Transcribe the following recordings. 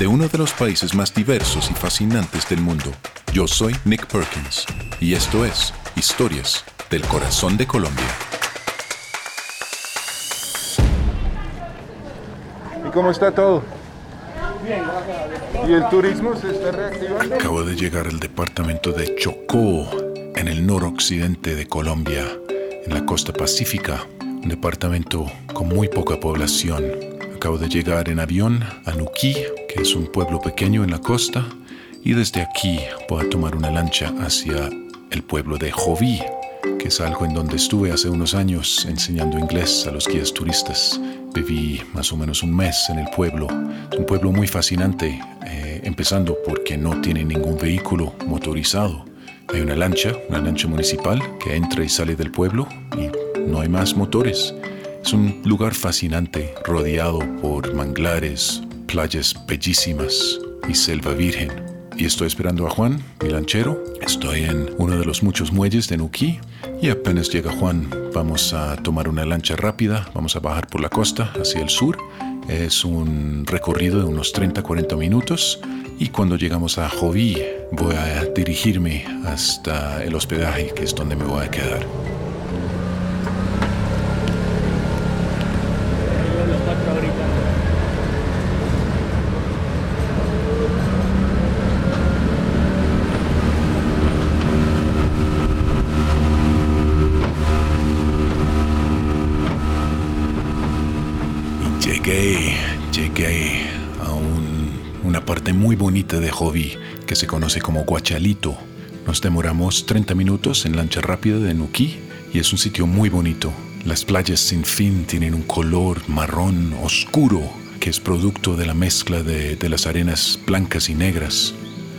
de uno de los países más diversos y fascinantes del mundo. Yo soy Nick Perkins y esto es Historias del Corazón de Colombia. ¿Y cómo está todo? ¿Y el turismo se está reactivando? Acabo de llegar al departamento de Chocó, en el noroccidente de Colombia, en la costa pacífica, un departamento con muy poca población. Acabo de llegar en avión a Nuquí, que es un pueblo pequeño en la costa, y desde aquí voy a tomar una lancha hacia el pueblo de Joví, que es algo en donde estuve hace unos años enseñando inglés a los guías turistas. Viví más o menos un mes en el pueblo. Es un pueblo muy fascinante, eh, empezando porque no tiene ningún vehículo motorizado. Hay una lancha, una lancha municipal que entra y sale del pueblo y no hay más motores. Es un lugar fascinante, rodeado por manglares, playas bellísimas y selva virgen y estoy esperando a Juan, mi lanchero. Estoy en uno de los muchos muelles de Nuquí y apenas llega Juan vamos a tomar una lancha rápida, vamos a bajar por la costa hacia el sur. Es un recorrido de unos 30-40 minutos y cuando llegamos a Joví voy a dirigirme hasta el hospedaje que es donde me voy a quedar. Llegué a una parte muy bonita de Joví que se conoce como Guachalito. Nos demoramos 30 minutos en lancha rápida de Nuquí y es un sitio muy bonito. Las playas sin fin tienen un color marrón oscuro que es producto de la mezcla de las arenas blancas y negras.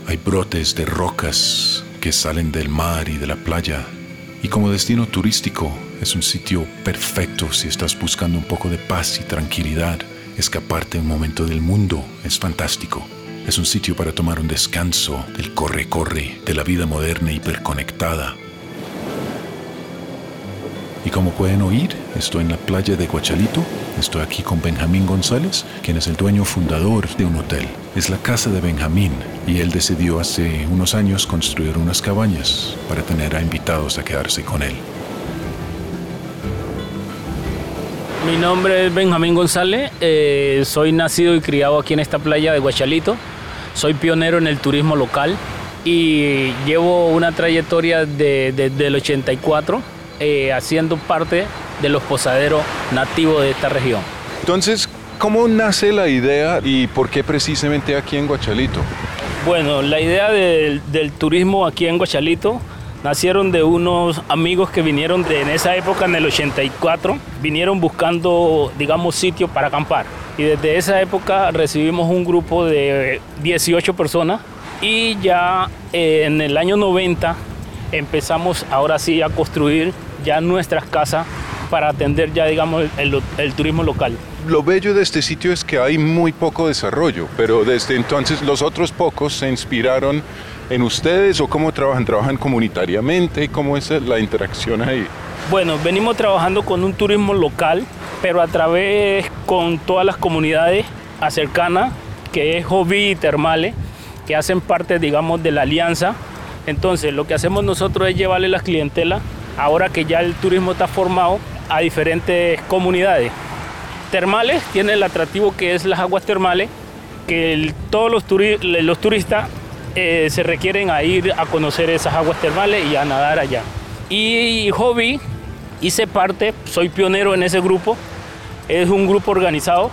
Hay brotes de rocas que salen del mar y de la playa. Y como destino turístico es un sitio perfecto si estás buscando un poco de paz y tranquilidad. Escaparte un momento del mundo es fantástico. Es un sitio para tomar un descanso del corre-corre de la vida moderna hiperconectada. Y como pueden oír, estoy en la playa de Guachalito. Estoy aquí con Benjamín González, quien es el dueño fundador de un hotel. Es la casa de Benjamín y él decidió hace unos años construir unas cabañas para tener a invitados a quedarse con él. Mi nombre es Benjamín González, eh, soy nacido y criado aquí en esta playa de Guachalito, soy pionero en el turismo local y llevo una trayectoria desde el 84 eh, haciendo parte de los posaderos nativos de esta región. Entonces, ¿cómo nace la idea y por qué precisamente aquí en Guachalito? Bueno, la idea del, del turismo aquí en Guachalito nacieron de unos amigos que vinieron de, en esa época, en el 84, vinieron buscando, digamos, sitio para acampar. Y desde esa época recibimos un grupo de 18 personas y ya eh, en el año 90 empezamos ahora sí a construir ya nuestras casas para atender ya, digamos, el, el turismo local lo bello de este sitio es que hay muy poco desarrollo, pero desde entonces los otros pocos se inspiraron en ustedes o cómo trabajan? ¿Trabajan comunitariamente? ¿Cómo es la interacción ahí? Bueno, venimos trabajando con un turismo local pero a través con todas las comunidades cercanas, que es Hobby y Termales, que hacen parte, digamos, de la alianza. Entonces, lo que hacemos nosotros es llevarle las clientelas, ahora que ya el turismo está formado, a diferentes comunidades. Termales tiene el atractivo que es las aguas termales, que todos los, los turistas eh, se requieren a ir a conocer esas aguas termales y a nadar allá. Y Hobby hice parte, soy pionero en ese grupo, es un grupo organizado,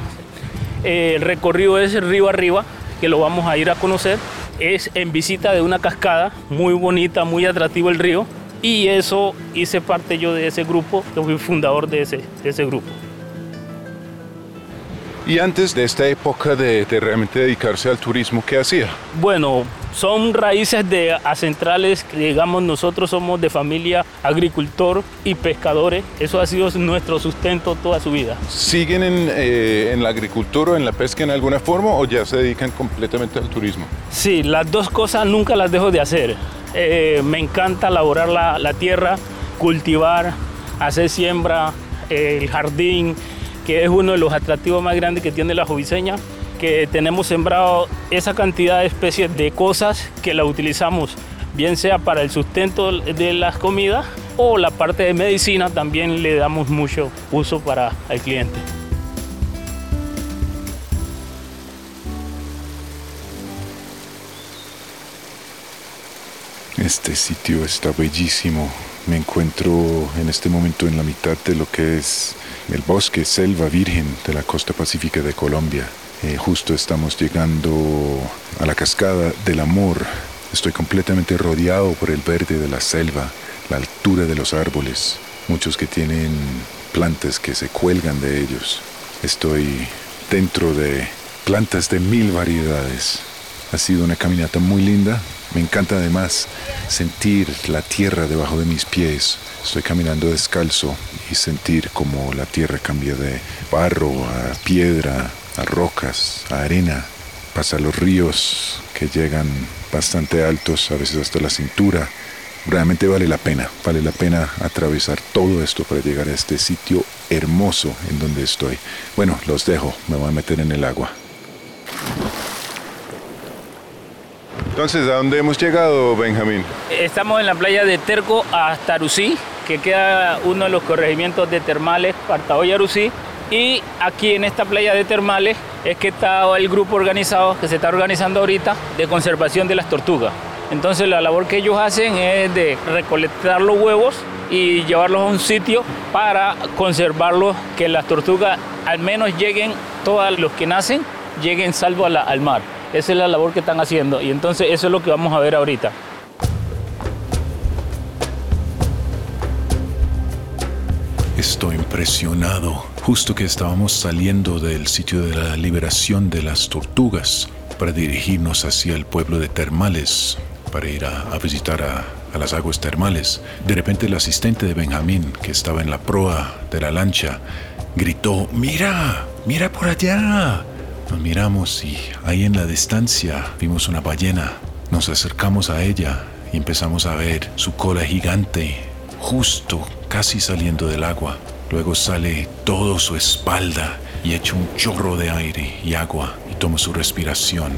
eh, el recorrido es río arriba, que lo vamos a ir a conocer, es en visita de una cascada, muy bonita, muy atractivo el río, y eso hice parte yo de ese grupo, yo fui fundador de ese, grupo. Y antes de esta época de, realmente dedicarse al turismo, ¿qué hacía? Bueno, son raíces de acentrales, digamos nosotros somos de familia agricultor y pescadores, eso ha sido nuestro sustento toda su vida. ¿Siguen en, eh, en la agricultura o en la pesca en alguna forma o ya se dedican completamente al turismo? Sí, las dos cosas nunca las dejo de hacer. Eh, me encanta laborar la, la, tierra, cultivar, hacer siembra, el jardín, que es uno de los atractivos más grandes que tiene la joviseña, que tenemos sembrado esa cantidad de especies de cosas que la utilizamos, bien sea para el sustento de las comidas o la parte de medicina también le damos mucho uso para el cliente. Este sitio está bellísimo. Me encuentro en este momento en la mitad de lo que es el bosque selva virgen de la costa pacífica de Colombia. Eh, justo estamos llegando a la cascada del amor. Estoy completamente rodeado por el verde de la selva, la altura de los árboles, muchos que tienen plantas que se cuelgan de ellos. Estoy dentro de plantas de mil variedades. Ha sido una caminata muy linda. Me encanta además sentir la tierra debajo de mis pies. Estoy caminando descalzo y sentir como la tierra cambia de barro a piedra, a rocas, a arena. Pasa los ríos que llegan bastante altos, a veces hasta la cintura. Realmente vale la pena, vale la pena atravesar todo esto para llegar a este sitio hermoso en donde estoy. Bueno, los dejo, me voy a meter en el agua. Entonces, ¿a dónde hemos llegado, Benjamín? Estamos en la playa de Terco hasta Arusí, que queda uno de los corregimientos de termales, Partaoy Arusí. Y aquí en esta playa de termales es que está el grupo organizado que se está organizando ahorita de conservación de las tortugas. Entonces la labor que ellos hacen es de recolectar los huevos y llevarlos a un sitio para conservarlos, que las tortugas al menos lleguen, todos los que nacen, lleguen salvo al mar. Esa es la labor que están haciendo y entonces eso es lo que vamos a ver ahorita. Estoy impresionado. Justo que estábamos saliendo del sitio de la liberación de las tortugas para dirigirnos hacia el pueblo de Termales, para ir a, visitar a, a, las aguas termales, de repente el asistente de Benjamín, que estaba en la proa de la lancha, gritó, mira, mira por allá. Nos miramos y ahí en la distancia vimos una ballena. Nos acercamos a ella y empezamos a ver su cola gigante, justo casi saliendo del agua. Luego sale todo su espalda y echa un chorro de aire y agua y toma su respiración.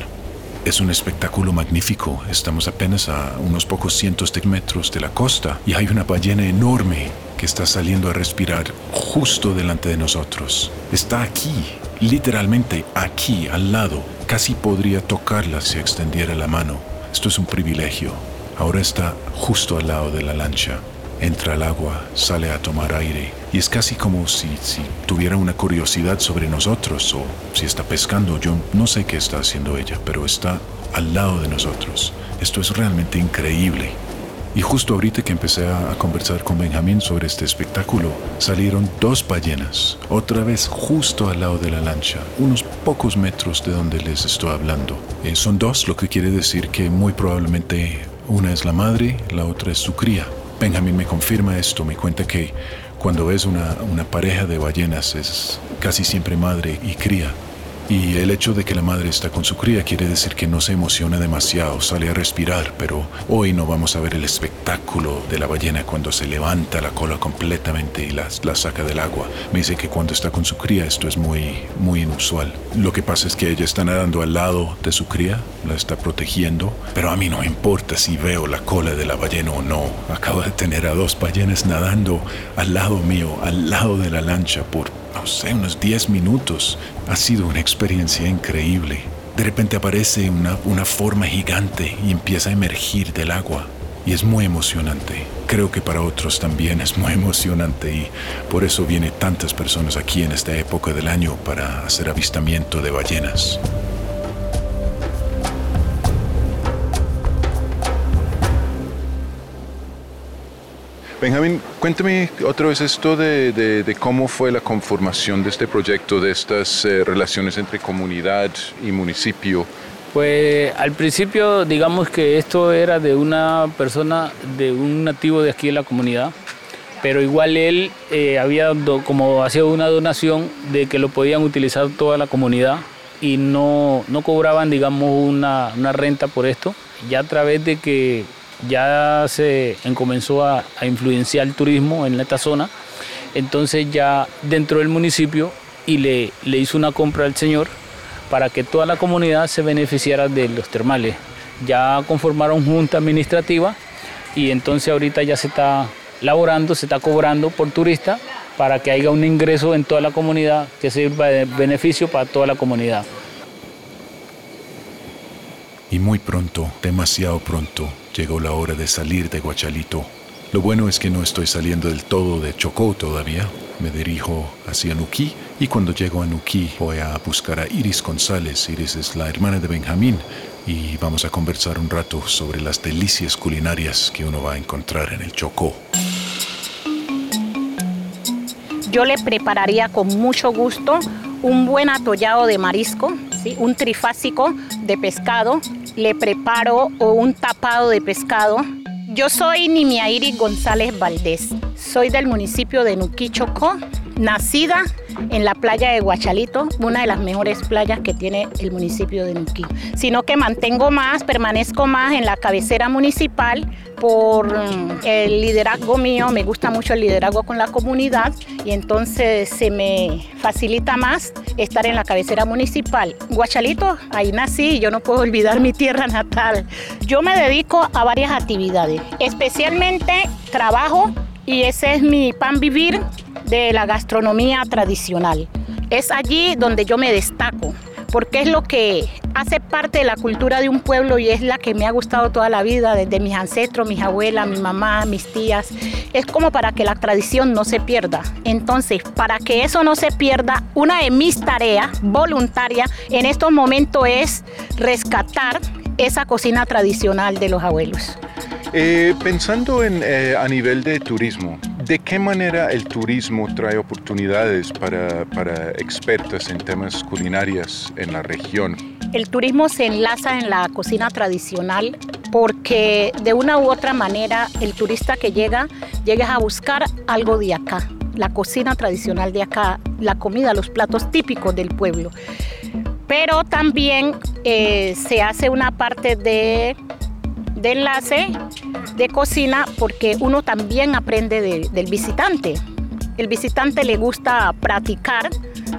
Es un espectáculo magnífico. Estamos apenas a unos pocos cientos de metros de la costa y hay una ballena enorme que está saliendo a respirar justo delante de nosotros. Está aquí, literalmente aquí, al lado. Casi podría tocarla si extendiera la mano. Esto es un privilegio. Ahora está justo al lado de la lancha. Entra al agua, sale a tomar aire y es casi como si, si tuviera una curiosidad sobre nosotros o si está pescando. Yo no sé qué está haciendo ella, pero está al lado de nosotros. Esto es realmente increíble. Y justo ahorita que empecé a, conversar con Benjamín sobre este espectáculo, salieron dos ballenas, otra vez justo al lado de la lancha, unos pocos metros de donde les estoy hablando. Eh, son dos, lo que quiere decir que muy probablemente una es la madre, la otra es su cría. Benjamín me confirma esto, me cuenta que cuando ves una, una pareja de ballenas es casi siempre madre y cría. Y el hecho de que la madre está con su cría quiere decir que no se emociona demasiado, sale a respirar, pero hoy no vamos a ver el espectáculo de la ballena cuando se levanta la cola completamente y la, la saca del agua. Me dice que cuando está con su cría esto es muy, muy inusual. Lo que pasa es que ella está nadando al lado de su cría, la está protegiendo, pero a mí no importa si veo la cola de la ballena o no. Acabo de tener a dos ballenas nadando al lado mío, al lado de la lancha por no sé, unos 10 minutos. Ha sido una experiencia increíble. De repente aparece una, una forma gigante y empieza a emergir del agua. Y es muy emocionante. Creo que para otros también es muy emocionante y por eso vienen tantas personas aquí en esta época del año para hacer avistamiento de ballenas. Benjamín, cuéntame otra vez esto de, cómo fue la conformación de este proyecto, de estas eh, relaciones entre comunidad y municipio. Pues al principio digamos que esto era de una persona, de un nativo de aquí de la comunidad, pero igual él eh, había como hacía una donación de que lo podían utilizar toda la comunidad y no, no cobraban digamos una, una renta por esto. Ya a través de que ya se comenzó a, influenciar el turismo en esta zona. Entonces ya dentro del municipio y le hizo una compra al señor para que toda la comunidad se beneficiara de los termales. Ya conformaron junta administrativa y entonces ahorita ya se está laborando, se está cobrando por turista para que haya un ingreso en toda la comunidad que sirva de beneficio para toda la comunidad. Y muy pronto, demasiado pronto, llegó la hora de salir de Guachalito. Lo bueno es que no estoy saliendo del todo de Chocó todavía. Me dirijo hacia Nuquí y cuando llego a Nuquí voy a buscar a Iris González. Iris es la hermana de Benjamín y vamos a conversar un rato sobre las delicias culinarias que uno va a encontrar en el Chocó. Yo le prepararía con mucho gusto un buen atollado de marisco, ¿sí? un trifásico de pescado le preparo un tapado de pescado. Yo soy Nimia Iris González Valdés. Soy del municipio de Nuquichocó, nacida en la playa de Guachalito, una de las mejores playas que tiene el municipio de Nuquí. Sino que mantengo más, permanezco más en la cabecera municipal por mm, el liderazgo mío, me gusta mucho el liderazgo con la comunidad y entonces se me facilita más estar en la cabecera municipal. Guachalito, ahí nací y yo no puedo olvidar mi tierra natal. Yo me dedico a varias actividades, especialmente trabajo y ese es mi pan vivir de la gastronomía tradicional. Es allí donde yo me destaco, porque es lo que hace parte de la cultura de un pueblo y es la que me ha gustado toda la vida, desde mis ancestros, mis abuelas, mi mamá, mis tías. Es como para que la tradición no se pierda. Entonces, para que eso no se pierda, una de mis tareas voluntarias en estos momentos es rescatar esa cocina tradicional de los abuelos. Eh, pensando en, eh, a nivel de turismo, ¿de qué manera el turismo trae oportunidades para, para expertos en temas culinarios en la región? El turismo se enlaza en la cocina tradicional porque de una u otra manera el turista que llega llega a buscar algo de acá, la cocina tradicional de acá, la comida, los platos típicos del pueblo. Pero también eh, se hace una parte de enlace de cocina porque uno también aprende del visitante. El visitante le gusta practicar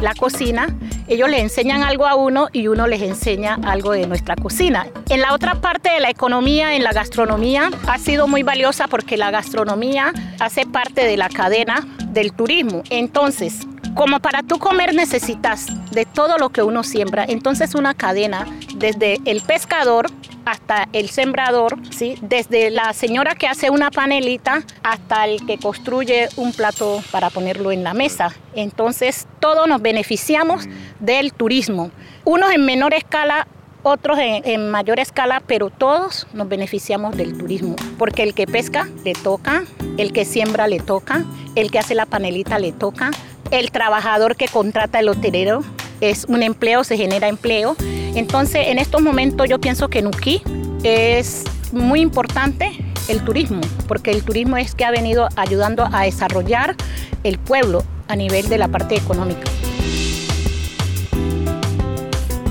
la cocina, ellos le enseñan algo a uno y uno les enseña algo de nuestra cocina. En la otra parte de la economía, en la gastronomía, ha sido muy valiosa porque la gastronomía hace parte de la cadena del turismo. Entonces, como para tú comer necesitas de todo lo que uno siembra, entonces una cadena desde el pescador hasta el sembrador, ¿sí? desde la señora que hace una panelita hasta el que construye un plato para ponerlo en la mesa. Entonces todos nos beneficiamos del turismo, unos en menor escala, otros en, mayor escala, pero todos nos beneficiamos del turismo, porque el que pesca le toca, el que siembra le toca, el que hace la panelita le toca, el trabajador que contrata el hotelero es un empleo, se genera empleo. Entonces, en estos momentos yo pienso que en Uquí es muy importante el turismo, porque el turismo es que ha venido ayudando a desarrollar el pueblo a nivel de la parte económica.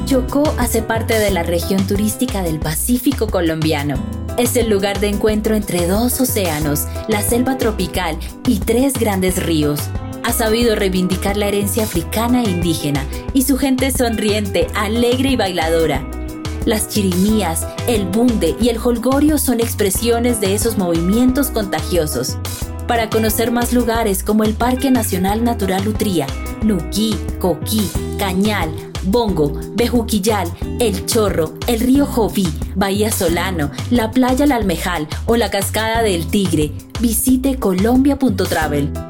Chocó hace parte de la región turística del Pacífico colombiano. Es el lugar de encuentro entre dos océanos, la selva tropical y tres grandes ríos. Ha sabido reivindicar la herencia africana e indígena y su gente sonriente, alegre y bailadora. Las chirimías, el bunde y el holgorio son expresiones de esos movimientos contagiosos. Para conocer más lugares como el Parque Nacional Natural Utría, Nuquí, Coquí, Cañal, Bongo, Bejuquillal, El Chorro, el río Joví, Bahía Solano, la playa La Almejal o la cascada del Tigre, visite colombia.travel.